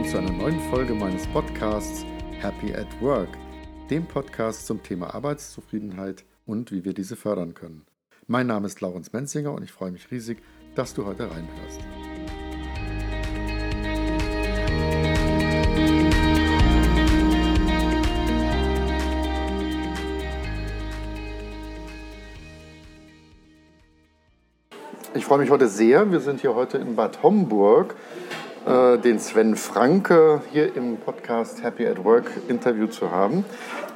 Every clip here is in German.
willkommen zu einer neuen Folge meines Podcasts Happy at Work, dem Podcast zum Thema Arbeitszufriedenheit und wie wir diese fördern können. Mein Name ist Laurens Menzinger und ich freue mich riesig, dass du heute reinhörst. Ich freue mich heute sehr. Wir sind hier heute in Bad Homburg, äh, den Sven Franke hier im Podcast Happy at Work Interview zu haben.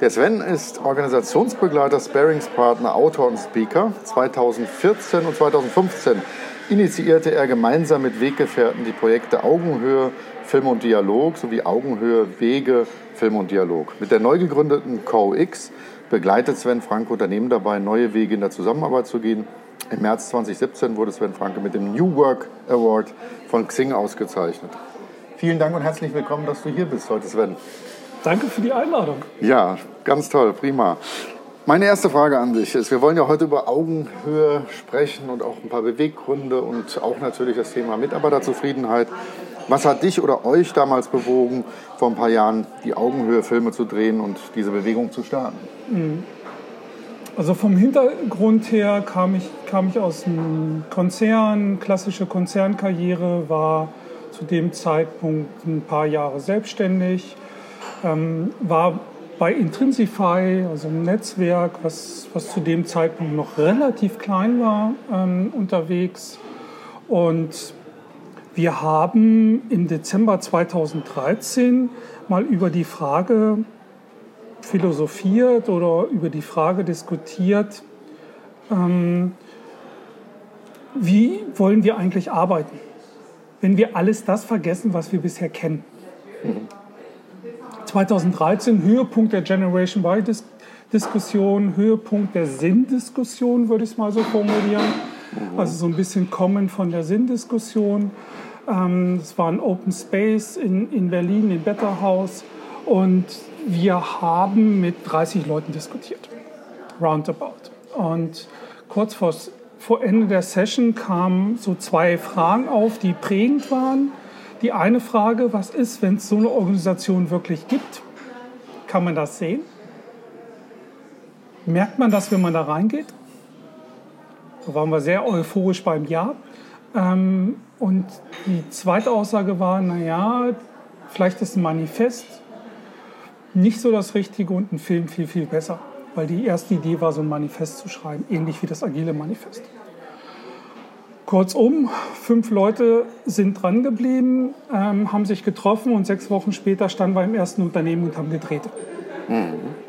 Der Sven ist Organisationsbegleiter, Sparingspartner, Autor und Speaker. 2014 und 2015 initiierte er gemeinsam mit Weggefährten die Projekte Augenhöhe, Film und Dialog sowie Augenhöhe, Wege, Film und Dialog. Mit der neu gegründeten CoX begleitet Sven Franke Unternehmen dabei, neue Wege in der Zusammenarbeit zu gehen im März 2017 wurde Sven Franke mit dem New Work Award von Xing ausgezeichnet. Vielen Dank und herzlich willkommen, dass du hier bist heute, Sven. Danke für die Einladung. Ja, ganz toll, prima. Meine erste Frage an dich ist, wir wollen ja heute über Augenhöhe sprechen und auch ein paar Beweggründe und auch natürlich das Thema Mitarbeiterzufriedenheit. Was hat dich oder euch damals bewogen, vor ein paar Jahren die Augenhöhe-Filme zu drehen und diese Bewegung zu starten? Mhm. Also vom Hintergrund her kam ich, kam ich aus einem Konzern, klassische Konzernkarriere, war zu dem Zeitpunkt ein paar Jahre selbstständig, ähm, war bei Intrinsify, also einem Netzwerk, was, was zu dem Zeitpunkt noch relativ klein war, ähm, unterwegs. Und wir haben im Dezember 2013 mal über die Frage philosophiert oder über die Frage diskutiert, ähm, wie wollen wir eigentlich arbeiten, wenn wir alles das vergessen, was wir bisher kennen. Mhm. 2013 Höhepunkt der Generation Y-Diskussion, Höhepunkt der Sinndiskussion, würde ich es mal so formulieren. Mhm. Also so ein bisschen kommen von der Sinndiskussion. Ähm, es war ein Open Space in, in Berlin, in Better House. Und wir haben mit 30 Leuten diskutiert, roundabout. Und kurz vor, vor Ende der Session kamen so zwei Fragen auf, die prägend waren. Die eine Frage, was ist, wenn es so eine Organisation wirklich gibt? Kann man das sehen? Merkt man das, wenn man da reingeht? Da waren wir sehr euphorisch beim Ja. Ähm, und die zweite Aussage war, naja, vielleicht ist ein Manifest nicht so das Richtige und ein Film viel, viel besser. Weil die erste Idee war, so ein Manifest zu schreiben, ähnlich wie das Agile Manifest. Kurzum, fünf Leute sind dran geblieben, ähm, haben sich getroffen und sechs Wochen später standen wir im ersten Unternehmen und haben gedreht. Mhm.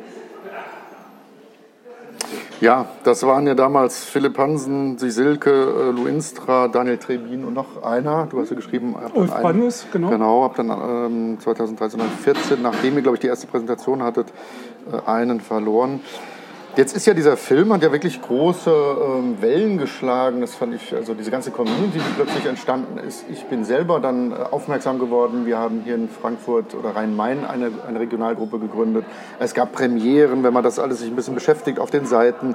Ja, das waren ja damals Philipp Hansen, Sisilke, äh, Luinstra, Daniel Trebin und noch einer. Du hast ja geschrieben. Ulf Bannes, genau. Genau, hab dann ähm, 2013 und 2014, nachdem ihr, glaube ich, die erste Präsentation hattet, äh, einen verloren. Jetzt ist ja dieser Film, hat ja wirklich große ähm, Wellen geschlagen. Das fand ich, also diese ganze Community, die plötzlich entstanden ist. Ich bin selber dann äh, aufmerksam geworden. Wir haben hier in Frankfurt oder Rhein-Main eine, eine Regionalgruppe gegründet. Es gab Premieren, wenn man das alles sich ein bisschen beschäftigt auf den Seiten.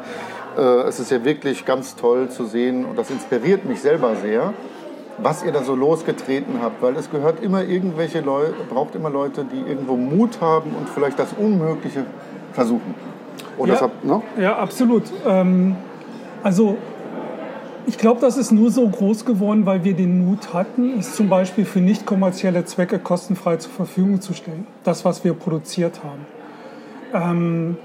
Äh, es ist ja wirklich ganz toll zu sehen und das inspiriert mich selber sehr was ihr da so losgetreten habt, weil es gehört immer irgendwelche Leute, braucht immer Leute, die irgendwo Mut haben und vielleicht das Unmögliche versuchen. Oder ja, ne? ja, absolut. Ähm, also ich glaube, das ist nur so groß geworden, weil wir den Mut hatten, es zum Beispiel für nicht kommerzielle Zwecke kostenfrei zur Verfügung zu stellen. Das, was wir produziert haben. Ähm,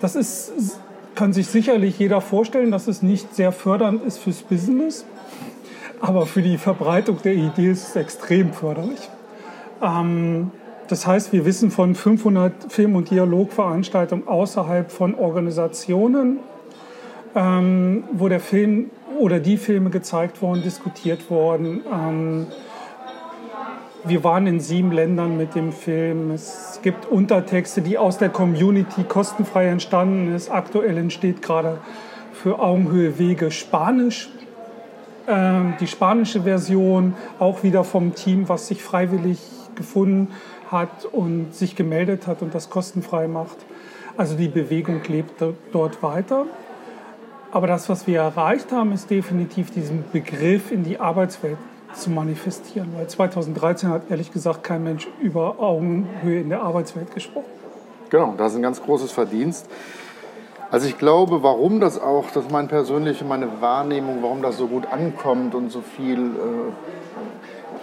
das ist, kann sich sicherlich jeder vorstellen, dass es nicht sehr fördernd ist fürs Business, aber für die Verbreitung der Idee ist es extrem förderlich. Ähm, das heißt, wir wissen von 500 Film- und Dialogveranstaltungen außerhalb von Organisationen, ähm, wo der Film oder die Filme gezeigt wurden, diskutiert wurden. Ähm, wir waren in sieben Ländern mit dem Film. Es gibt Untertexte, die aus der Community kostenfrei entstanden ist. Aktuell entsteht gerade für Augenhöhe Wege Spanisch. Ähm, die spanische Version, auch wieder vom Team, was sich freiwillig gefunden hat und sich gemeldet hat und das kostenfrei macht. Also die Bewegung lebt dort weiter. Aber das, was wir erreicht haben, ist definitiv diesen Begriff in die Arbeitswelt zu manifestieren. Weil 2013 hat ehrlich gesagt kein Mensch über Augenhöhe in der Arbeitswelt gesprochen. Genau, das ist ein ganz großes Verdienst. Also ich glaube, warum das auch, das ist meine persönliche, meine Wahrnehmung, warum das so gut ankommt und so viel, äh,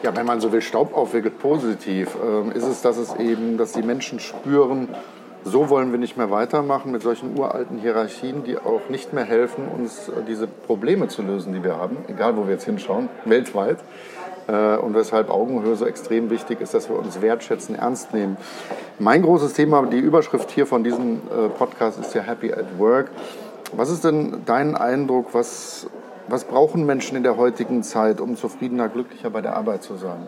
ja, wenn man so will, Staub aufwickelt, positiv, äh, ist es, dass es eben, dass die Menschen spüren, so wollen wir nicht mehr weitermachen mit solchen uralten Hierarchien, die auch nicht mehr helfen, uns äh, diese Probleme zu lösen, die wir haben, egal wo wir jetzt hinschauen, weltweit. Äh, und weshalb Augenhöhe so extrem wichtig ist, dass wir uns wertschätzen, ernst nehmen. Mein großes Thema, die Überschrift hier von diesem äh, Podcast ist ja Happy at Work. Was ist denn dein Eindruck, was, was brauchen Menschen in der heutigen Zeit, um zufriedener, glücklicher bei der Arbeit zu sein?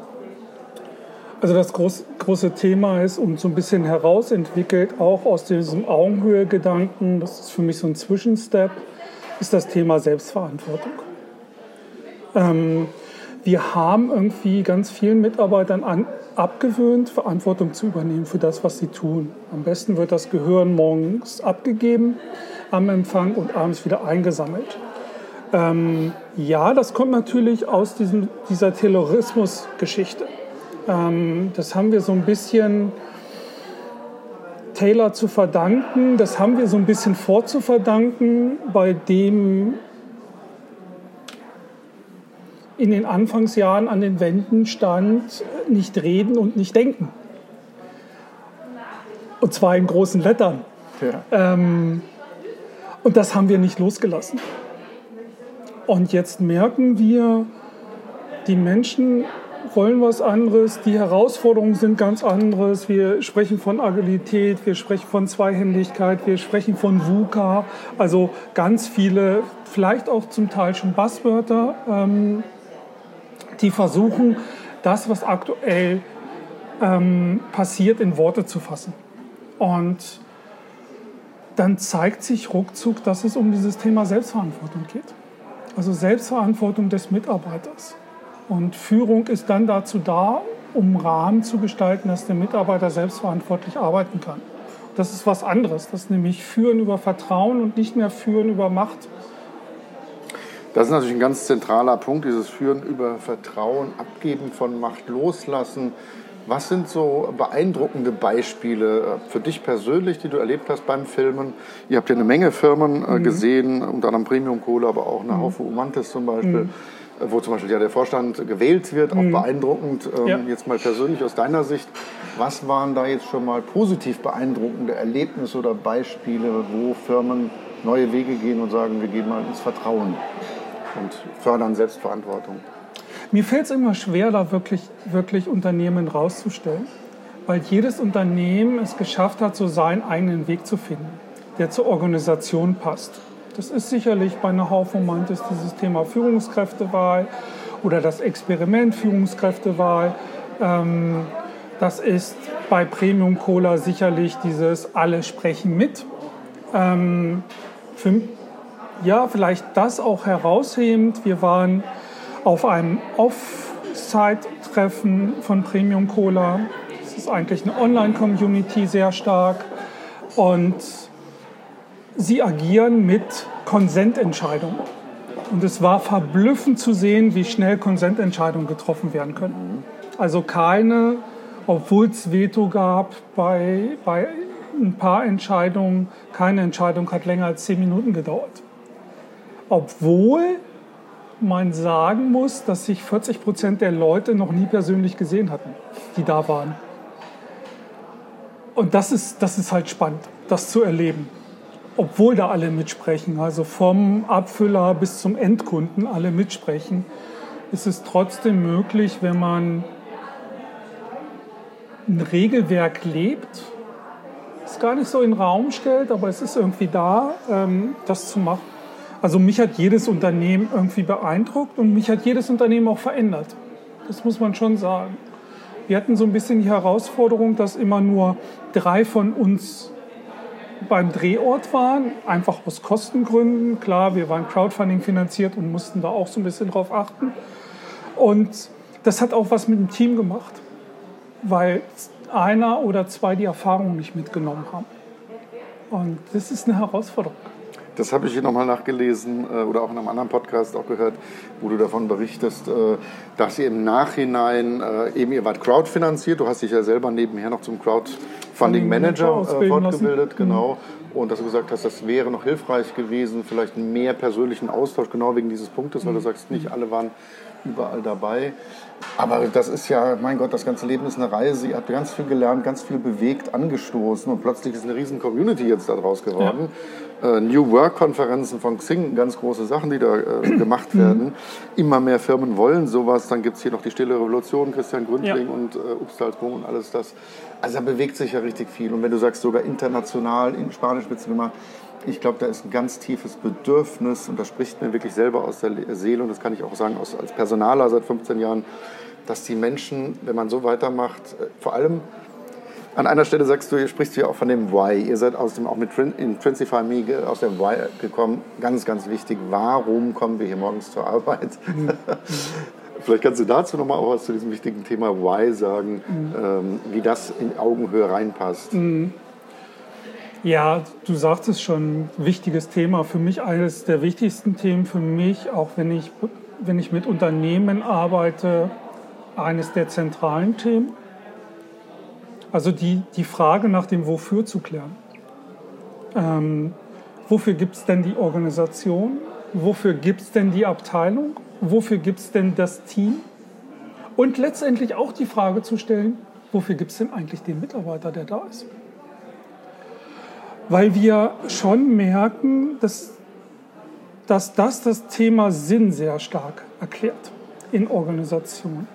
Also das groß, große Thema ist und so ein bisschen herausentwickelt, auch aus diesem Augenhöhe-Gedanken, das ist für mich so ein Zwischenstep, ist das Thema Selbstverantwortung. Ähm, wir haben irgendwie ganz vielen Mitarbeitern an, abgewöhnt, Verantwortung zu übernehmen für das, was sie tun. Am besten wird das Gehirn morgens abgegeben am Empfang und abends wieder eingesammelt. Ähm, ja, das kommt natürlich aus diesem, dieser Terrorismus-Geschichte. Ähm, das haben wir so ein bisschen Taylor zu verdanken, das haben wir so ein bisschen vorzuverdanken, bei dem in den Anfangsjahren an den Wänden stand, nicht reden und nicht denken. Und zwar in großen Lettern. Ja. Ähm, und das haben wir nicht losgelassen. Und jetzt merken wir, die Menschen wollen was anderes, die Herausforderungen sind ganz anderes. Wir sprechen von Agilität, wir sprechen von Zweihändigkeit, wir sprechen von VUCA, also ganz viele, vielleicht auch zum Teil schon Basswörter. Ähm, die versuchen, das, was aktuell ähm, passiert, in Worte zu fassen. Und dann zeigt sich ruckzuck, dass es um dieses Thema Selbstverantwortung geht. Also Selbstverantwortung des Mitarbeiters. Und Führung ist dann dazu da, um Rahmen zu gestalten, dass der Mitarbeiter selbstverantwortlich arbeiten kann. Das ist was anderes. Das ist nämlich Führen über Vertrauen und nicht mehr Führen über Macht. Das ist natürlich ein ganz zentraler Punkt, dieses Führen über Vertrauen, Abgeben von Macht, Loslassen. Was sind so beeindruckende Beispiele äh, für dich persönlich, die du erlebt hast beim Filmen? Ihr habt ja eine Menge Firmen äh, mhm. gesehen, unter anderem Premium Cola, aber auch eine mhm. Haufe Umantis zum Beispiel, mhm. Äh, wo zum Beispiel ja der Vorstand gewählt wird, auch mhm. beeindruckend. Ähm, ja. Jetzt mal persönlich aus deiner Sicht, was waren da jetzt schon mal positiv beeindruckende Erlebnisse oder Beispiele, wo Firmen neue Wege gehen und sagen, wir gehen mal ins Vertrauen? und fördern Selbstverantwortung. Mir fällt es immer schwer, da wirklich, wirklich Unternehmen rauszustellen, weil jedes Unternehmen es geschafft hat, so seinen eigenen Weg zu finden, der zur Organisation passt. Das ist sicherlich bei einer Haufe Mantis dieses Thema Führungskräftewahl oder das Experiment Führungskräftewahl. Ähm, das ist bei Premium Cola sicherlich dieses Alle sprechen mit. Ähm, für, ja, vielleicht das auch heraushebend. Wir waren auf einem Off-Site-Treffen von Premium Cola. Das ist eigentlich eine Online-Community sehr stark. Und sie agieren mit Konsententscheidungen. Und es war verblüffend zu sehen, wie schnell Konsententscheidungen getroffen werden können. Also keine, obwohl es Veto gab bei, bei ein paar Entscheidungen, keine Entscheidung hat länger als zehn Minuten gedauert obwohl man sagen muss, dass sich 40 Prozent der Leute noch nie persönlich gesehen hatten, die da waren. Und das ist, das ist halt spannend, das zu erleben. Obwohl da alle mitsprechen, also vom Abfüller bis zum Endkunden alle mitsprechen, ist es trotzdem möglich, wenn man ein Regelwerk lebt, es gar nicht so in den Raum stellt, aber es ist irgendwie da, ähm, das zu machen. Also mich hat jedes Unternehmen irgendwie beeindruckt und mich hat jedes Unternehmen auch verändert. Das muss man schon sagen. Wir hatten so ein bisschen die Herausforderung, dass immer nur drei von uns beim Drehort waren, einfach aus Kostengründen. Klar, wir waren Crowdfunding finanziert und mussten da auch so ein bisschen drauf achten. Und das hat auch was mit dem Team gemacht, weil einer oder zwei die Erfahrung nicht mitgenommen haben. Und das ist eine Herausforderung. Das habe ich hier nochmal nachgelesen äh, oder auch in einem anderen Podcast auch gehört, wo du davon berichtest, äh, dass ihr im Nachhinein, äh, eben ihr wart crowdfinanziert, du hast dich ja selber nebenher noch zum Crowdfunding Manager äh, fortgebildet, genau. Mhm. Und dass du gesagt hast, das wäre noch hilfreich gewesen, vielleicht mehr persönlichen Austausch, genau wegen dieses Punktes, weil du mhm. sagst, nicht alle waren überall dabei. Aber das ist ja, mein Gott, das ganze Leben ist eine Reise. Ihr habt ganz viel gelernt, ganz viel bewegt, angestoßen und plötzlich ist eine riesen Community jetzt daraus geworden. Ja. Äh, New Work-Konferenzen von Xing, ganz große Sachen, die da äh, gemacht werden. Immer mehr Firmen wollen sowas. Dann gibt es hier noch die Stille Revolution, Christian Gründling ja. und äh, Upstalsboom und alles das. Also da bewegt sich ja richtig viel. Und wenn du sagst, sogar international, in Spanisch wird es gemacht, ich glaube, da ist ein ganz tiefes Bedürfnis und das spricht mir wirklich selber aus der Seele und das kann ich auch sagen als Personaler seit 15 Jahren, dass die Menschen, wenn man so weitermacht, äh, vor allem an einer Stelle sagst du, sprichst ja auch von dem Why. Ihr seid aus dem, auch mit Intrinsify Me aus dem Why gekommen. Ganz, ganz wichtig. Warum kommen wir hier morgens zur Arbeit? Mhm. Vielleicht kannst du dazu noch mal auch was zu diesem wichtigen Thema Why sagen, mhm. ähm, wie das in Augenhöhe reinpasst. Mhm. Ja, du sagtest schon, wichtiges Thema. Für mich eines der wichtigsten Themen, für mich, auch wenn ich, wenn ich mit Unternehmen arbeite, eines der zentralen Themen. Also die, die Frage nach dem Wofür zu klären. Ähm, wofür gibt es denn die Organisation? Wofür gibt es denn die Abteilung? Wofür gibt es denn das Team? Und letztendlich auch die Frage zu stellen, wofür gibt es denn eigentlich den Mitarbeiter, der da ist? Weil wir schon merken, dass, dass das das Thema Sinn sehr stark erklärt in Organisationen.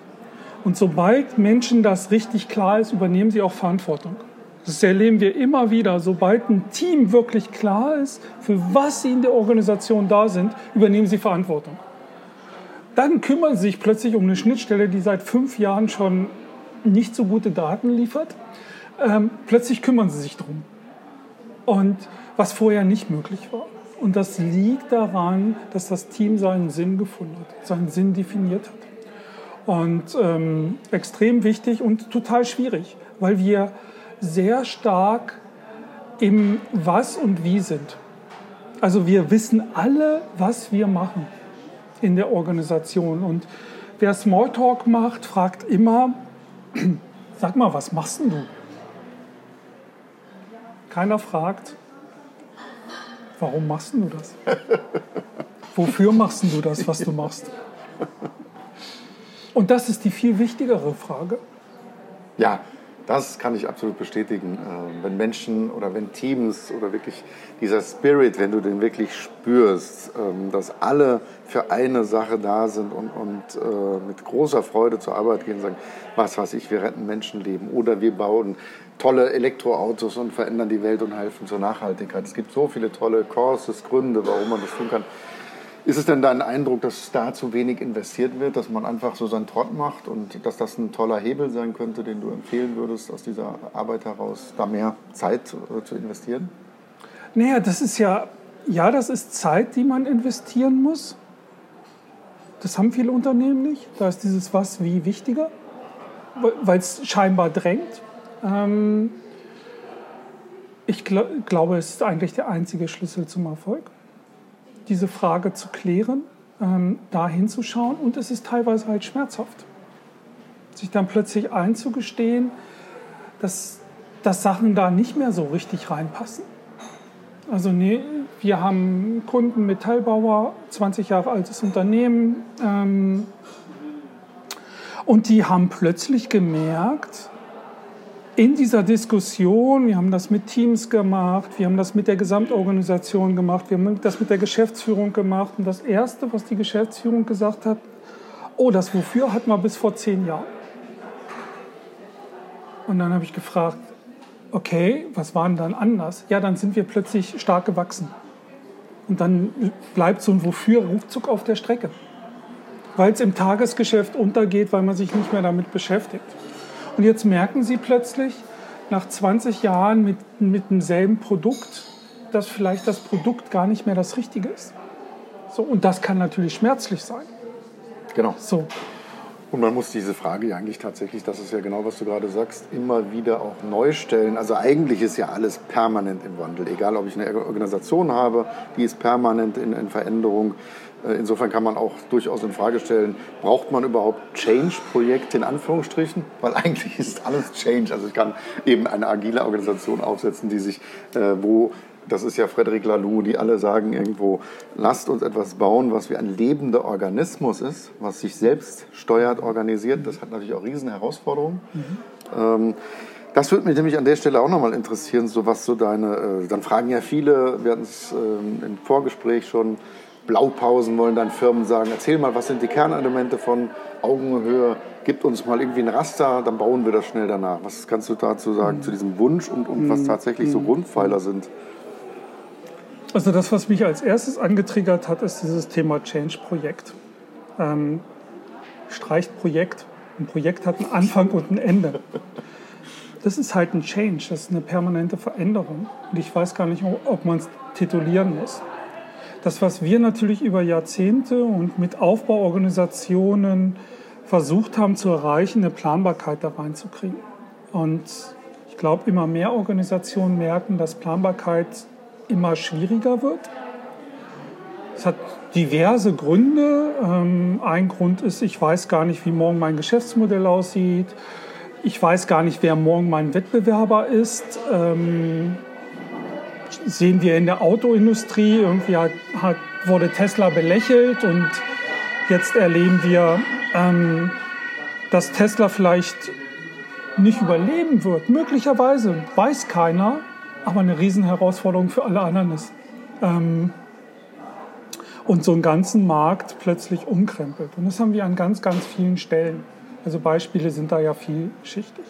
Und sobald Menschen das richtig klar ist, übernehmen sie auch Verantwortung. Das erleben wir immer wieder. Sobald ein Team wirklich klar ist, für was sie in der Organisation da sind, übernehmen sie Verantwortung. Dann kümmern sie sich plötzlich um eine Schnittstelle, die seit fünf Jahren schon nicht so gute Daten liefert. Ähm, plötzlich kümmern sie sich darum und was vorher nicht möglich war. Und das liegt daran, dass das Team seinen Sinn gefunden hat, seinen Sinn definiert hat. Und ähm, extrem wichtig und total schwierig, weil wir sehr stark im Was und Wie sind. Also wir wissen alle, was wir machen in der Organisation. Und wer Smalltalk macht, fragt immer, sag mal, was machst denn du? Keiner fragt, warum machst du das? Wofür machst du das, was du machst? Und das ist die viel wichtigere Frage. Ja, das kann ich absolut bestätigen. Äh, wenn Menschen oder wenn Teams oder wirklich dieser Spirit, wenn du den wirklich spürst, ähm, dass alle für eine Sache da sind und, und äh, mit großer Freude zur Arbeit gehen und sagen, was weiß ich, wir retten Menschenleben oder wir bauen tolle Elektroautos und verändern die Welt und helfen zur Nachhaltigkeit. Es gibt so viele tolle Courses, Gründe, warum man das tun kann. Ist es denn dein Eindruck, dass da zu wenig investiert wird, dass man einfach so seinen Trott macht und dass das ein toller Hebel sein könnte, den du empfehlen würdest, aus dieser Arbeit heraus da mehr Zeit äh, zu investieren? Naja, das ist ja, ja, das ist Zeit, die man investieren muss. Das haben viele Unternehmen nicht. Da ist dieses Was wie wichtiger, weil es scheinbar drängt. Ähm, ich gl glaube, es ist eigentlich der einzige Schlüssel zum Erfolg, diese Frage zu klären, ähm, da hinzuschauen und es ist teilweise halt schmerzhaft, sich dann plötzlich einzugestehen, dass, dass Sachen da nicht mehr so richtig reinpassen. Also nee, wir haben Kunden, Metallbauer, 20 Jahre altes Unternehmen, ähm, und die haben plötzlich gemerkt, in dieser Diskussion, wir haben das mit Teams gemacht, wir haben das mit der Gesamtorganisation gemacht, wir haben das mit der Geschäftsführung gemacht. Und das Erste, was die Geschäftsführung gesagt hat, oh, das Wofür hatten wir bis vor zehn Jahren. Und dann habe ich gefragt, okay, was war denn dann anders? Ja, dann sind wir plötzlich stark gewachsen. Und dann bleibt so ein Wofür ruckzuck auf der Strecke. Weil es im Tagesgeschäft untergeht, weil man sich nicht mehr damit beschäftigt. Und jetzt merken Sie plötzlich, nach 20 Jahren mit, mit demselben Produkt, dass vielleicht das Produkt gar nicht mehr das Richtige ist. So, und das kann natürlich schmerzlich sein. Genau. So. Und man muss diese Frage ja eigentlich tatsächlich, das ist ja genau, was du gerade sagst, immer wieder auch neu stellen. Also eigentlich ist ja alles permanent im Wandel. Egal, ob ich eine Organisation habe, die ist permanent in, in Veränderung. Äh, insofern kann man auch durchaus in Frage stellen, braucht man überhaupt Change-Projekte in Anführungsstrichen? Weil eigentlich ist alles Change. Also ich kann eben eine agile Organisation aufsetzen, die sich, äh, wo das ist ja Frederic Laloux, die alle sagen irgendwo, lasst uns etwas bauen, was wie ein lebender Organismus ist, was sich selbst steuert, organisiert. Das hat natürlich auch riesen Herausforderungen. Mhm. Ähm, das würde mich nämlich an der Stelle auch nochmal interessieren, so was so deine, äh, dann fragen ja viele, wir hatten es ähm, im Vorgespräch schon, Blaupausen wollen dann Firmen sagen, erzähl mal, was sind die Kernelemente von Augenhöhe, gib uns mal irgendwie ein Raster, dann bauen wir das schnell danach. Was kannst du dazu sagen, mhm. zu diesem Wunsch und, und was mhm. tatsächlich so mhm. Grundpfeiler sind? Also das, was mich als erstes angetriggert hat, ist dieses Thema Change-Projekt. Ähm, streicht Projekt. Ein Projekt hat einen Anfang und ein Ende. Das ist halt ein Change, das ist eine permanente Veränderung. Und ich weiß gar nicht, ob man es titulieren muss. Das, was wir natürlich über Jahrzehnte und mit Aufbauorganisationen versucht haben zu erreichen, eine Planbarkeit da reinzukriegen. Und ich glaube, immer mehr Organisationen merken, dass Planbarkeit immer schwieriger wird. Es hat diverse Gründe. Ähm, ein Grund ist, ich weiß gar nicht, wie morgen mein Geschäftsmodell aussieht. Ich weiß gar nicht, wer morgen mein Wettbewerber ist. Sehen wir in der Autoindustrie, irgendwie hat, hat, wurde Tesla belächelt und jetzt erleben wir, ähm, dass Tesla vielleicht nicht überleben wird. Möglicherweise weiß keiner aber eine Riesenherausforderung für alle anderen ist. Ähm, und so einen ganzen Markt plötzlich umkrempelt. Und das haben wir an ganz, ganz vielen Stellen. Also Beispiele sind da ja vielschichtig.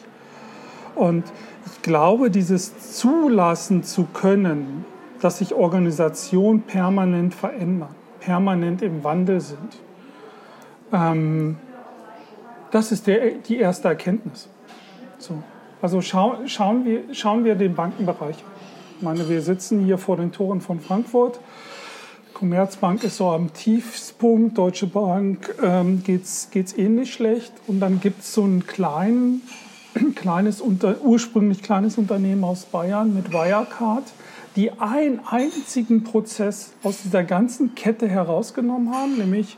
Und ich glaube, dieses zulassen zu können, dass sich Organisationen permanent verändern, permanent im Wandel sind, ähm, das ist der, die erste Erkenntnis. So. Also schau, schauen, wir, schauen wir den Bankenbereich an. Ich meine, wir sitzen hier vor den Toren von Frankfurt. Commerzbank ist so am Tiefspunkt, Deutsche Bank ähm, geht es ähnlich schlecht. Und dann gibt es so ein klein, kleines, unter, ursprünglich kleines Unternehmen aus Bayern mit Wirecard, die einen einzigen Prozess aus dieser ganzen Kette herausgenommen haben, nämlich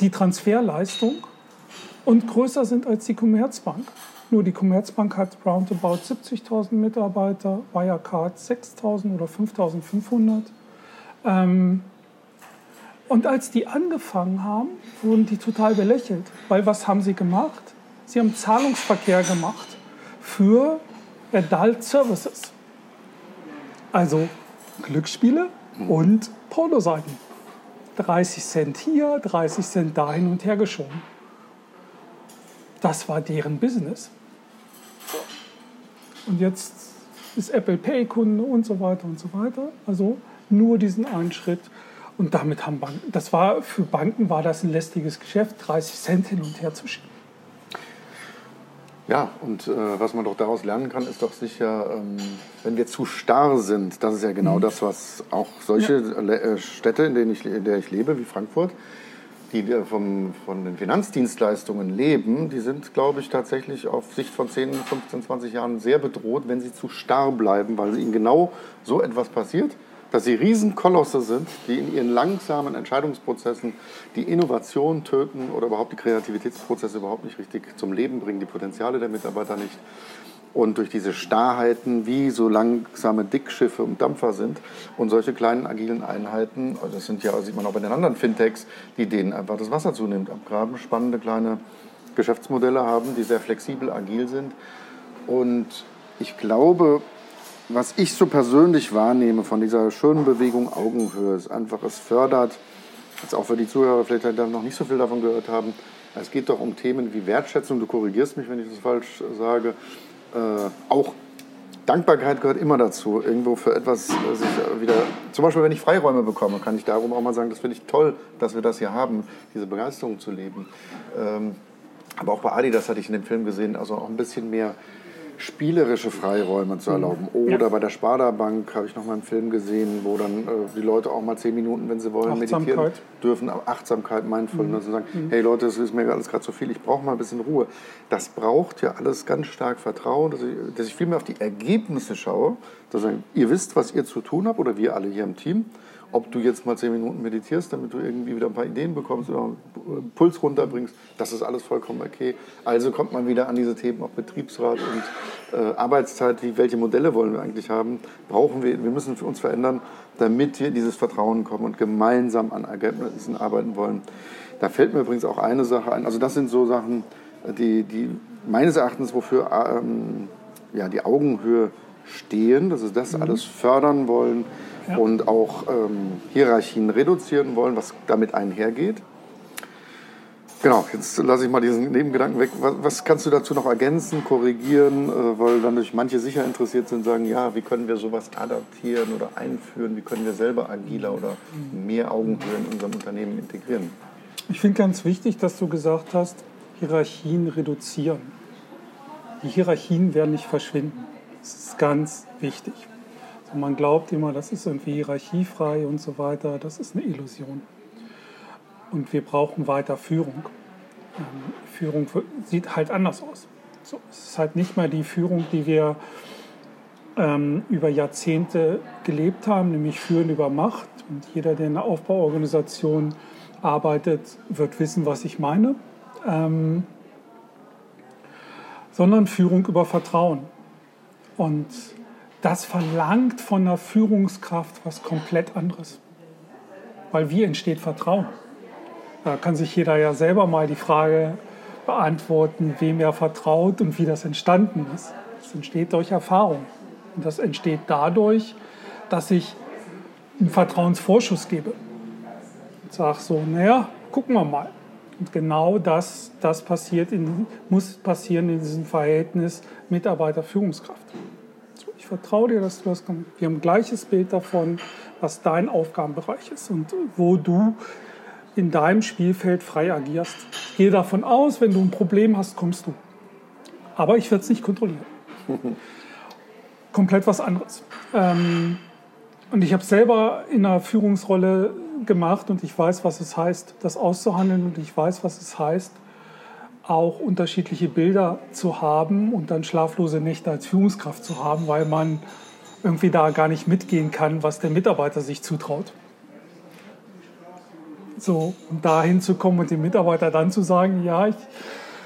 die Transferleistung und größer sind als die Commerzbank. Nur die Commerzbank hat roundabout 70.000 Mitarbeiter, Wirecard 6.000 oder 5.500. Ähm, und als die angefangen haben, wurden die total belächelt. Weil was haben sie gemacht? Sie haben Zahlungsverkehr gemacht für Adult Services. Also Glücksspiele und Pornoseiten. 30 Cent hier, 30 Cent da hin und her geschoben. Das war deren Business. Und jetzt ist Apple Pay Kunde und so weiter und so weiter. Also nur diesen einen Schritt. Und damit haben Banken, das war für Banken war das ein lästiges Geschäft, 30 Cent hin und her zu schieben. Ja, und äh, was man doch daraus lernen kann, ist doch sicher, ähm, wenn wir zu starr sind, das ist ja genau mhm. das, was auch solche ja. Äh, Städte, in denen ich, in der ich lebe, wie Frankfurt, die vom, von den Finanzdienstleistungen leben, die sind, glaube ich, tatsächlich auf Sicht von 10, 15, 20 Jahren sehr bedroht, wenn sie zu starr bleiben, weil ihnen genau so etwas passiert, dass sie Riesenkolosse sind, die in ihren langsamen Entscheidungsprozessen die Innovation töten oder überhaupt die Kreativitätsprozesse überhaupt nicht richtig zum Leben bringen, die Potenziale der Mitarbeiter nicht und durch diese Starrheiten wie so langsame Dickschiffe und Dampfer sind und solche kleinen agilen Einheiten, also das sind ja, sieht man auch bei den anderen Fintechs, die denen einfach das Wasser zunimmt, abgraben, spannende kleine Geschäftsmodelle haben, die sehr flexibel, agil sind. Und ich glaube, was ich so persönlich wahrnehme von dieser schönen Bewegung Augenhöhe, ist einfach, es fördert, jetzt auch für die Zuhörer vielleicht noch nicht so viel davon gehört haben, es geht doch um Themen wie Wertschätzung, du korrigierst mich, wenn ich das falsch sage, äh, auch Dankbarkeit gehört immer dazu, irgendwo für etwas äh, sich wieder, zum Beispiel wenn ich Freiräume bekomme, kann ich darum auch mal sagen, das finde ich toll, dass wir das hier haben, diese Begeisterung zu leben. Ähm, aber auch bei Adi, das hatte ich in dem Film gesehen, also auch ein bisschen mehr spielerische Freiräume zu erlauben. Mhm. Oder ja. bei der Sparda Bank habe ich noch mal einen Film gesehen, wo dann äh, die Leute auch mal zehn Minuten, wenn sie wollen, meditieren dürfen. Achtsamkeit, Mindfulness, mhm. und sagen, mhm. hey Leute, das ist mir alles gerade zu viel, ich brauche mal ein bisschen Ruhe. Das braucht ja alles ganz stark Vertrauen, dass ich, dass ich viel mehr auf die Ergebnisse schaue. Dass ich, ihr wisst, was ihr zu tun habt, oder wir alle hier im Team ob du jetzt mal zehn Minuten meditierst, damit du irgendwie wieder ein paar Ideen bekommst oder Puls runterbringst, das ist alles vollkommen okay. Also kommt man wieder an diese Themen, auch Betriebsrat und äh, Arbeitszeit, wie, welche Modelle wollen wir eigentlich haben, brauchen wir, wir müssen für uns verändern, damit wir dieses Vertrauen kommen und gemeinsam an Ergebnissen arbeiten wollen. Da fällt mir übrigens auch eine Sache ein, also das sind so Sachen, die, die meines Erachtens, wofür ähm, ja, die Augenhöhe stehen, dass sie das mhm. alles fördern wollen, ja. und auch ähm, Hierarchien reduzieren wollen, was damit einhergeht. Genau, jetzt lasse ich mal diesen Nebengedanken weg. Was, was kannst du dazu noch ergänzen, korrigieren, äh, weil dann durch manche sicher interessiert sind, sagen, ja, wie können wir sowas adaptieren oder einführen, wie können wir selber agiler oder mehr Augenhöhe in unserem Unternehmen integrieren? Ich finde ganz wichtig, dass du gesagt hast, Hierarchien reduzieren. Die Hierarchien werden nicht verschwinden. Das ist ganz wichtig. Und man glaubt immer, das ist irgendwie hierarchiefrei und so weiter. Das ist eine Illusion. Und wir brauchen weiter Führung. Ähm, Führung sieht halt anders aus. So, es ist halt nicht mehr die Führung, die wir ähm, über Jahrzehnte gelebt haben, nämlich Führen über Macht. Und jeder, der in einer Aufbauorganisation arbeitet, wird wissen, was ich meine. Ähm, sondern Führung über Vertrauen. Und das verlangt von einer Führungskraft was komplett anderes. Weil wie entsteht Vertrauen? Da kann sich jeder ja selber mal die Frage beantworten, wem er vertraut und wie das entstanden ist. Das entsteht durch Erfahrung. Und das entsteht dadurch, dass ich einen Vertrauensvorschuss gebe. Und sage so, naja, gucken wir mal. Und genau das, das passiert in, muss passieren in diesem Verhältnis Mitarbeiter-Führungskraft vertraue dir, dass du das kannst. Wir haben ein gleiches Bild davon, was dein Aufgabenbereich ist und wo du in deinem Spielfeld frei agierst. Ich gehe davon aus, wenn du ein Problem hast, kommst du. Aber ich werde es nicht kontrollieren. Komplett was anderes. Ähm, und ich habe selber in einer Führungsrolle gemacht und ich weiß, was es heißt, das auszuhandeln und ich weiß, was es heißt, auch unterschiedliche Bilder zu haben und dann schlaflose Nächte als Führungskraft zu haben, weil man irgendwie da gar nicht mitgehen kann, was der Mitarbeiter sich zutraut. So, um da hinzukommen und dem Mitarbeiter dann zu sagen, ja, ich,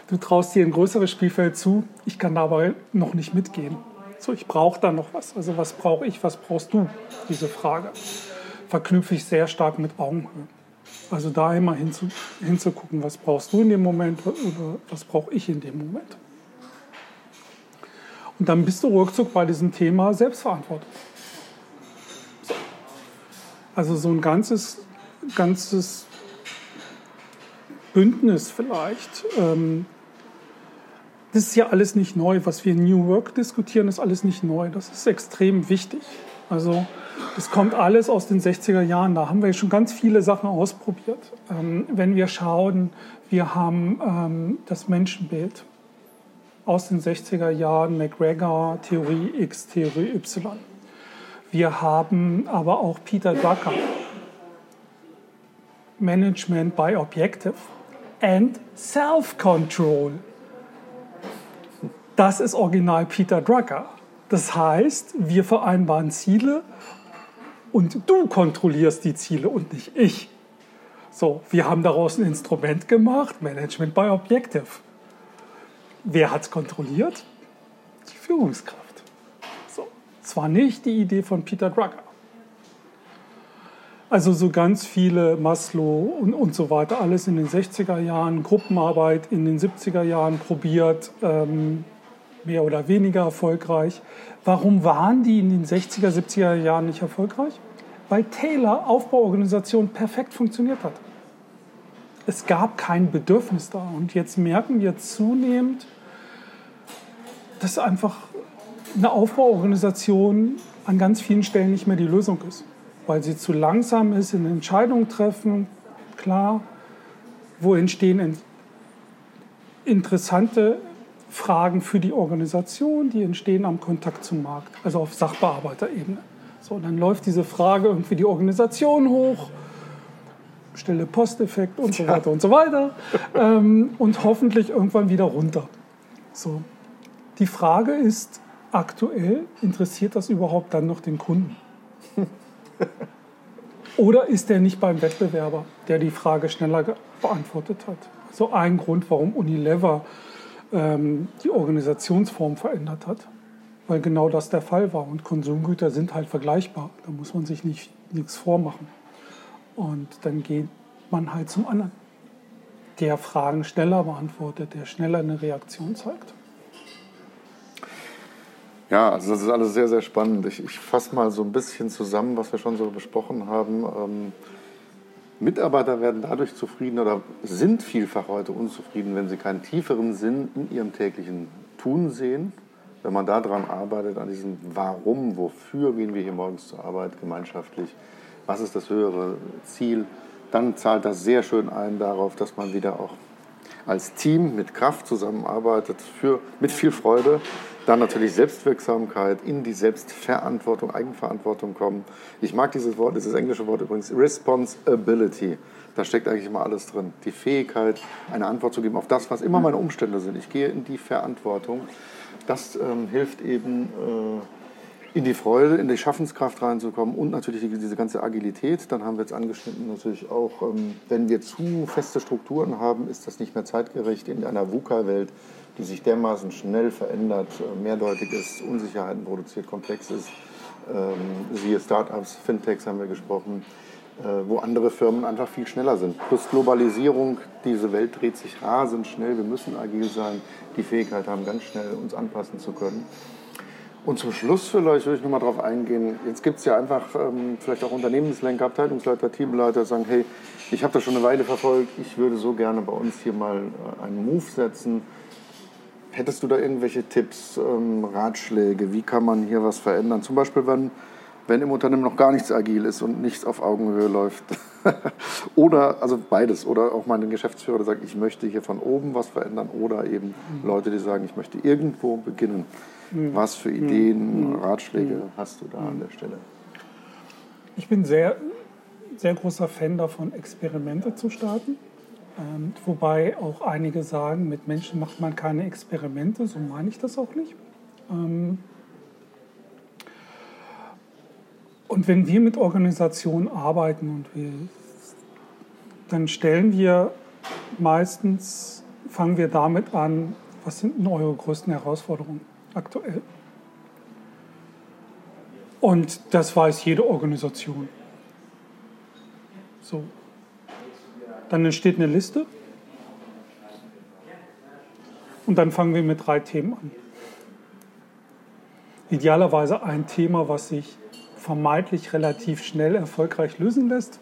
du traust dir ein größeres Spielfeld zu, ich kann dabei noch nicht mitgehen. So, ich brauche da noch was. Also was brauche ich, was brauchst du? Diese Frage verknüpfe ich sehr stark mit Augenhöhe. Also da immer hinzu, hinzugucken, was brauchst du in dem Moment oder was brauche ich in dem Moment. Und dann bist du ruckzuck bei diesem Thema Selbstverantwortung. So. Also so ein ganzes, ganzes Bündnis vielleicht. Ähm, das ist ja alles nicht neu. Was wir in New Work diskutieren, ist alles nicht neu. Das ist extrem wichtig. Also das kommt alles aus den 60er Jahren. Da haben wir schon ganz viele Sachen ausprobiert. Ähm, wenn wir schauen, wir haben ähm, das Menschenbild aus den 60er Jahren, McGregor, Theorie X, Theorie Y. Wir haben aber auch Peter Drucker, Management by Objective and Self-Control. Das ist original Peter Drucker. Das heißt, wir vereinbaren Ziele und du kontrollierst die Ziele und nicht ich. So, wir haben daraus ein Instrument gemacht, Management by Objective. Wer hat es kontrolliert? Die Führungskraft. So, zwar nicht die Idee von Peter Drucker. Also so ganz viele Maslow und, und so weiter, alles in den 60er Jahren, Gruppenarbeit in den 70er Jahren probiert, ähm, mehr oder weniger erfolgreich. Warum waren die in den 60er, 70er Jahren nicht erfolgreich? Weil Taylor Aufbauorganisation perfekt funktioniert hat. Es gab kein Bedürfnis da. Und jetzt merken wir zunehmend, dass einfach eine Aufbauorganisation an ganz vielen Stellen nicht mehr die Lösung ist. Weil sie zu langsam ist in Entscheidungen treffen. Klar, wo entstehen interessante Fragen für die Organisation, die entstehen am Kontakt zum Markt, also auf Sachbearbeiterebene. So, dann läuft diese Frage irgendwie die Organisation hoch, stille Posteffekt und so weiter und so weiter ähm, und hoffentlich irgendwann wieder runter. So. Die Frage ist aktuell, interessiert das überhaupt dann noch den Kunden? Oder ist der nicht beim Wettbewerber, der die Frage schneller beantwortet hat? So ein Grund, warum Unilever ähm, die Organisationsform verändert hat, weil genau das der Fall war. Und Konsumgüter sind halt vergleichbar. Da muss man sich nicht, nichts vormachen. Und dann geht man halt zum anderen, der Fragen schneller beantwortet, der schneller eine Reaktion zeigt. Ja, also das ist alles sehr, sehr spannend. Ich, ich fasse mal so ein bisschen zusammen, was wir schon so besprochen haben. Ähm, Mitarbeiter werden dadurch zufrieden oder sind vielfach heute unzufrieden, wenn sie keinen tieferen Sinn in ihrem täglichen Tun sehen. Wenn man daran arbeitet, an diesem Warum, wofür gehen wir hier morgens zur Arbeit gemeinschaftlich, was ist das höhere Ziel, dann zahlt das sehr schön ein darauf, dass man wieder auch als Team mit Kraft zusammenarbeitet, für, mit viel Freude. Dann natürlich Selbstwirksamkeit, in die Selbstverantwortung, Eigenverantwortung kommen. Ich mag dieses Wort, dieses englische Wort übrigens, Responsibility. Da steckt eigentlich immer alles drin. Die Fähigkeit, eine Antwort zu geben auf das, was immer meine Umstände sind. Ich gehe in die Verantwortung. Das ähm, hilft eben, äh, in die Freude, in die Schaffenskraft reinzukommen und natürlich diese ganze Agilität. Dann haben wir jetzt angeschnitten natürlich auch, ähm, wenn wir zu feste Strukturen haben, ist das nicht mehr zeitgerecht in einer VUCA-Welt, die sich dermaßen schnell verändert, äh, mehrdeutig ist, Unsicherheiten produziert, komplex ist. Ähm, siehe Startups, Fintechs haben wir gesprochen, äh, wo andere Firmen einfach viel schneller sind. Plus Globalisierung, diese Welt dreht sich rasend schnell, wir müssen agil sein, die Fähigkeit haben, ganz schnell uns anpassen zu können. Und zum Schluss vielleicht würde ich noch mal darauf eingehen. Jetzt gibt es ja einfach ähm, vielleicht auch Unternehmenslenker, Abteilungsleiter, Teamleiter, die sagen, hey, ich habe das schon eine Weile verfolgt, ich würde so gerne bei uns hier mal äh, einen Move setzen. Hättest du da irgendwelche Tipps, ähm, Ratschläge? Wie kann man hier was verändern? Zum Beispiel, wenn, wenn im Unternehmen noch gar nichts agil ist und nichts auf Augenhöhe läuft. oder, also beides. Oder auch mal ein Geschäftsführer, der sagt, ich möchte hier von oben was verändern. Oder eben mhm. Leute, die sagen, ich möchte irgendwo beginnen. Mhm. Was für Ideen, mhm. Ratschläge mhm. hast du da an der Stelle? Ich bin sehr, sehr großer Fan davon, Experimente zu starten. Ähm, wobei auch einige sagen, mit Menschen macht man keine Experimente, so meine ich das auch nicht. Ähm, und wenn wir mit Organisationen arbeiten und wir, dann stellen wir meistens, fangen wir damit an, was sind denn eure größten Herausforderungen? aktuell. Und das weiß jede Organisation. So. Dann entsteht eine Liste. Und dann fangen wir mit drei Themen an. Idealerweise ein Thema, was sich vermeintlich relativ schnell erfolgreich lösen lässt.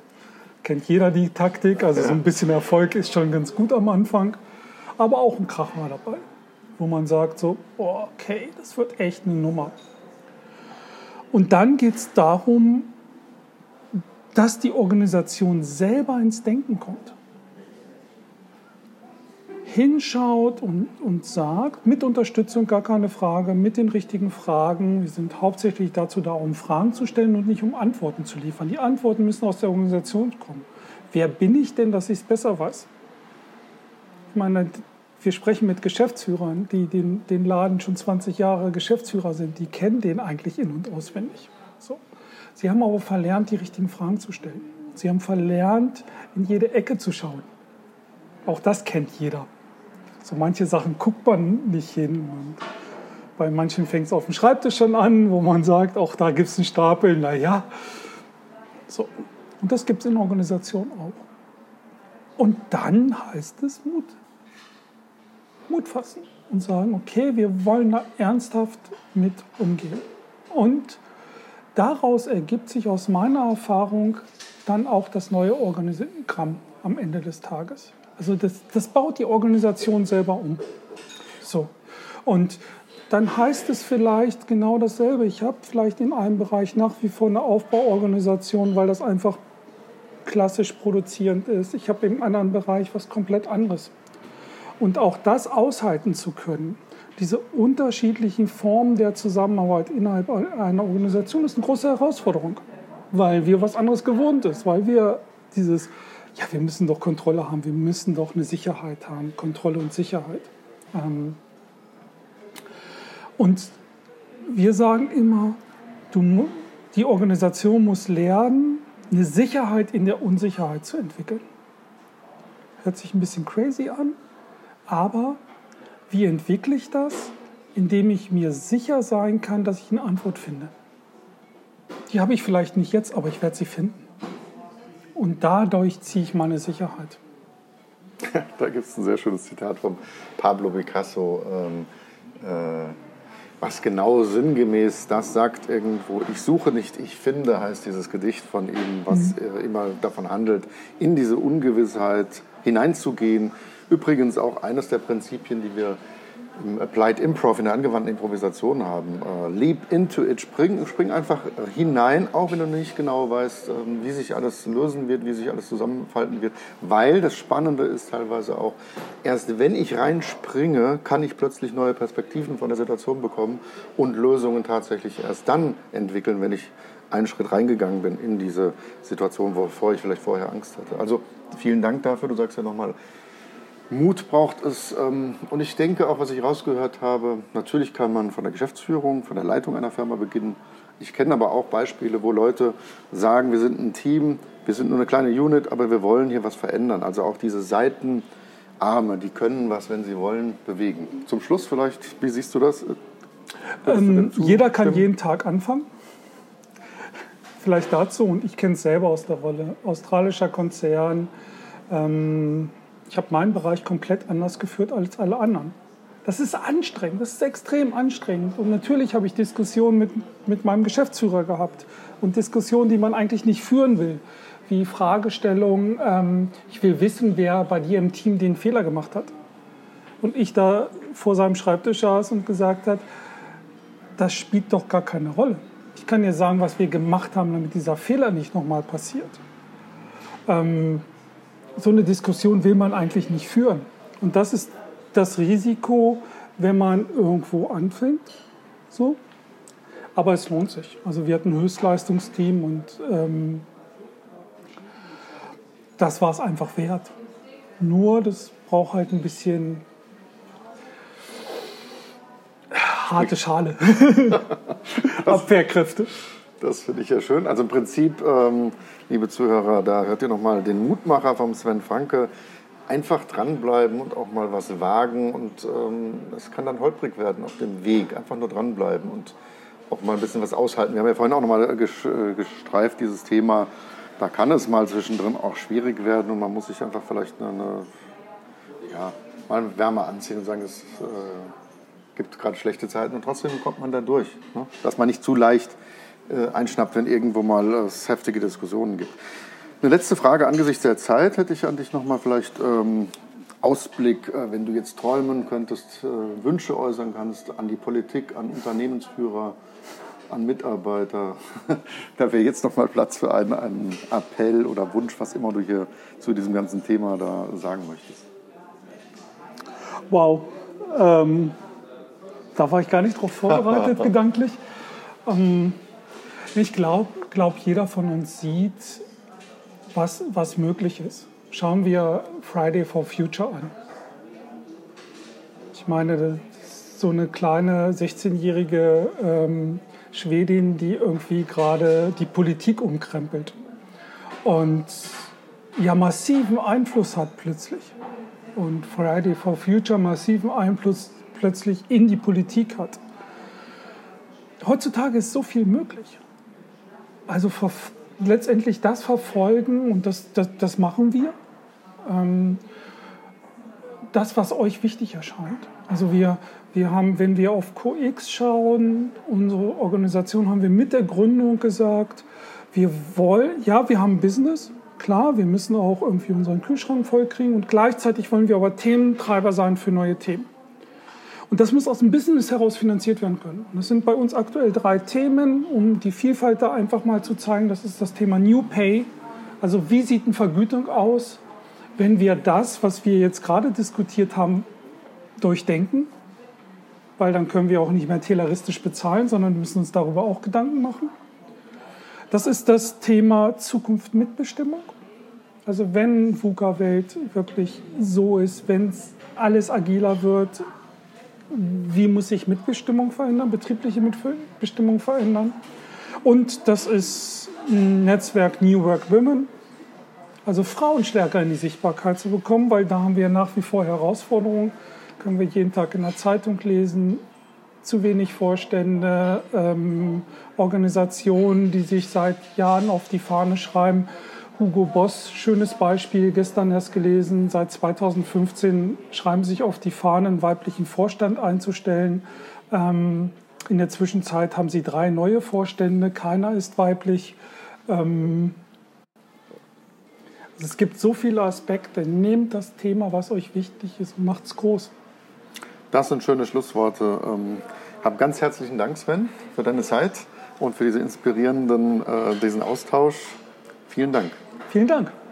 Kennt jeder die Taktik, also so ein bisschen Erfolg ist schon ganz gut am Anfang. Aber auch ein Krach war dabei wo man sagt so, okay, das wird echt eine Nummer. Und dann geht es darum, dass die Organisation selber ins Denken kommt. Hinschaut und, und sagt, mit Unterstützung gar keine Frage, mit den richtigen Fragen. Wir sind hauptsächlich dazu da, um Fragen zu stellen und nicht um Antworten zu liefern. Die Antworten müssen aus der Organisation kommen. Wer bin ich denn, dass ich es besser weiß? Ich meine, wir sprechen mit Geschäftsführern, die den, den Laden schon 20 Jahre Geschäftsführer sind, die kennen den eigentlich in- und auswendig. So. Sie haben aber verlernt, die richtigen Fragen zu stellen. Sie haben verlernt, in jede Ecke zu schauen. Auch das kennt jeder. So manche Sachen guckt man nicht hin. Und bei manchen fängt es auf dem Schreibtisch schon an, wo man sagt, auch da gibt es einen Stapel, naja. So. Und das gibt es in Organisationen auch. Und dann heißt es Mut. Mut fassen und sagen, okay, wir wollen da ernsthaft mit umgehen. Und daraus ergibt sich aus meiner Erfahrung dann auch das neue Organigramm am Ende des Tages. Also das, das baut die Organisation selber um. So. Und dann heißt es vielleicht genau dasselbe. Ich habe vielleicht in einem Bereich nach wie vor eine Aufbauorganisation, weil das einfach klassisch produzierend ist. Ich habe im anderen Bereich was komplett anderes. Und auch das aushalten zu können diese unterschiedlichen Formen der Zusammenarbeit innerhalb einer Organisation ist eine große Herausforderung, weil wir was anderes gewohnt ist, weil wir dieses, ja, wir müssen doch Kontrolle haben, wir müssen doch eine Sicherheit haben, Kontrolle und Sicherheit. Ähm, und wir sagen immer, du, die Organisation muss lernen, eine Sicherheit in der Unsicherheit zu entwickeln. Hört sich ein bisschen crazy an, aber wie entwickle ich das? Indem ich mir sicher sein kann, dass ich eine Antwort finde. Die habe ich vielleicht nicht jetzt, aber ich werde sie finden. Und dadurch ziehe ich meine Sicherheit. da gibt es ein sehr schönes Zitat von Pablo Picasso. Ähm, äh, was genau sinngemäß das sagt irgendwo. Ich suche nicht, ich finde, heißt dieses Gedicht von ihm, was mhm. immer davon handelt, in diese Ungewissheit hineinzugehen. Übrigens auch eines der Prinzipien, die wir im Applied Improv, in der angewandten Improvisation haben. Uh, leap into it, spring, spring einfach hinein, auch wenn du nicht genau weißt, ähm, wie sich alles lösen wird, wie sich alles zusammenfalten wird. Weil das Spannende ist teilweise auch, erst wenn ich reinspringe, kann ich plötzlich neue Perspektiven von der Situation bekommen und Lösungen tatsächlich erst dann entwickeln, wenn ich einen Schritt reingegangen bin in diese Situation, wovor ich vielleicht vorher Angst hatte. Also vielen Dank dafür. Du sagst ja nochmal, Mut braucht es. Ähm, und ich denke auch, was ich rausgehört habe, natürlich kann man von der Geschäftsführung, von der Leitung einer Firma beginnen. Ich kenne aber auch Beispiele, wo Leute sagen, wir sind ein Team, wir sind nur eine kleine Unit, aber wir wollen hier was verändern. Also auch diese Seitenarme, die können was, wenn sie wollen, bewegen. Zum Schluss vielleicht, wie siehst du das? Ähm, du jeder kann jeden Tag anfangen. Vielleicht dazu, und ich kenne es selber aus der Rolle, australischer Konzern. Ähm, ich habe meinen Bereich komplett anders geführt als alle anderen. Das ist anstrengend, das ist extrem anstrengend. Und natürlich habe ich Diskussionen mit, mit meinem Geschäftsführer gehabt und Diskussionen, die man eigentlich nicht führen will. Wie Fragestellungen, ähm, ich will wissen, wer bei dir im Team den Fehler gemacht hat. Und ich da vor seinem Schreibtisch saß und gesagt hat, das spielt doch gar keine Rolle. Ich kann dir sagen, was wir gemacht haben, damit dieser Fehler nicht nochmal passiert. Ähm, so eine Diskussion will man eigentlich nicht führen. Und das ist das Risiko, wenn man irgendwo anfängt. So. Aber es lohnt sich. Also wir hatten ein Höchstleistungsteam und ähm, das war es einfach wert. Nur das braucht halt ein bisschen harte Schale. Abwehrkräfte. Das finde ich ja schön. Also im Prinzip, ähm, liebe Zuhörer, da hört ihr nochmal den Mutmacher vom Sven Franke. Einfach dranbleiben und auch mal was wagen. Und ähm, es kann dann holprig werden auf dem Weg. Einfach nur dranbleiben und auch mal ein bisschen was aushalten. Wir haben ja vorhin auch nochmal äh, gestreift, dieses Thema. Da kann es mal zwischendrin auch schwierig werden und man muss sich einfach vielleicht eine, ja, mal Wärme anziehen und sagen, es äh, gibt gerade schlechte Zeiten und trotzdem kommt man da durch. Ne? Dass man nicht zu leicht äh, einschnappt, wenn irgendwo mal es heftige Diskussionen gibt. Eine letzte Frage angesichts der Zeit hätte ich an dich nochmal vielleicht ähm, Ausblick, äh, wenn du jetzt träumen könntest, äh, Wünsche äußern kannst an die Politik, an Unternehmensführer, an Mitarbeiter. da wäre jetzt nochmal Platz für einen, einen Appell oder Wunsch, was immer du hier zu diesem ganzen Thema da sagen möchtest. Wow, ähm, da war ich gar nicht drauf vorbereitet gedanklich. Ähm, ich glaube, glaub, jeder von uns sieht, was, was möglich ist. Schauen wir Friday for Future an. Ich meine, so eine kleine 16-jährige ähm, Schwedin, die irgendwie gerade die Politik umkrempelt und ja massiven Einfluss hat plötzlich. Und Friday for Future massiven Einfluss plötzlich in die Politik hat. Heutzutage ist so viel möglich also letztendlich das verfolgen und das, das, das machen wir. Ähm, das, was euch wichtig erscheint. Also wir, wir haben, wenn wir auf CoX schauen, unsere Organisation haben wir mit der Gründung gesagt, wir wollen, ja, wir haben Business, klar, wir müssen auch irgendwie unseren Kühlschrank vollkriegen und gleichzeitig wollen wir aber Thementreiber sein für neue Themen. Und das muss aus dem Business heraus finanziert werden können. Und das sind bei uns aktuell drei Themen, um die Vielfalt da einfach mal zu zeigen. Das ist das Thema New Pay. Also wie sieht eine Vergütung aus, wenn wir das, was wir jetzt gerade diskutiert haben, durchdenken? weil dann können wir auch nicht mehr tayloristisch bezahlen, sondern müssen uns darüber auch Gedanken machen. Das ist das Thema Zukunft Mitbestimmung. Also wenn VUCA-Welt wirklich so ist, wenn alles agiler wird, wie muss sich Mitbestimmung verändern, betriebliche Mitbestimmung verändern. Und das ist ein Netzwerk New Work Women, also Frauen stärker in die Sichtbarkeit zu bekommen, weil da haben wir nach wie vor Herausforderungen, können wir jeden Tag in der Zeitung lesen, zu wenig Vorstände, ähm, Organisationen, die sich seit Jahren auf die Fahne schreiben. Hugo Boss, schönes Beispiel, gestern erst gelesen, seit 2015 schreiben sich auf die Fahne, einen weiblichen Vorstand einzustellen. Ähm, in der Zwischenzeit haben sie drei neue Vorstände, keiner ist weiblich. Ähm, es gibt so viele Aspekte. Nehmt das Thema, was euch wichtig ist, und macht es groß. Das sind schöne Schlussworte. Ähm, hab ganz herzlichen Dank, Sven, für deine Zeit und für diese inspirierenden, äh, diesen Austausch. Vielen Dank. Vielen Dank.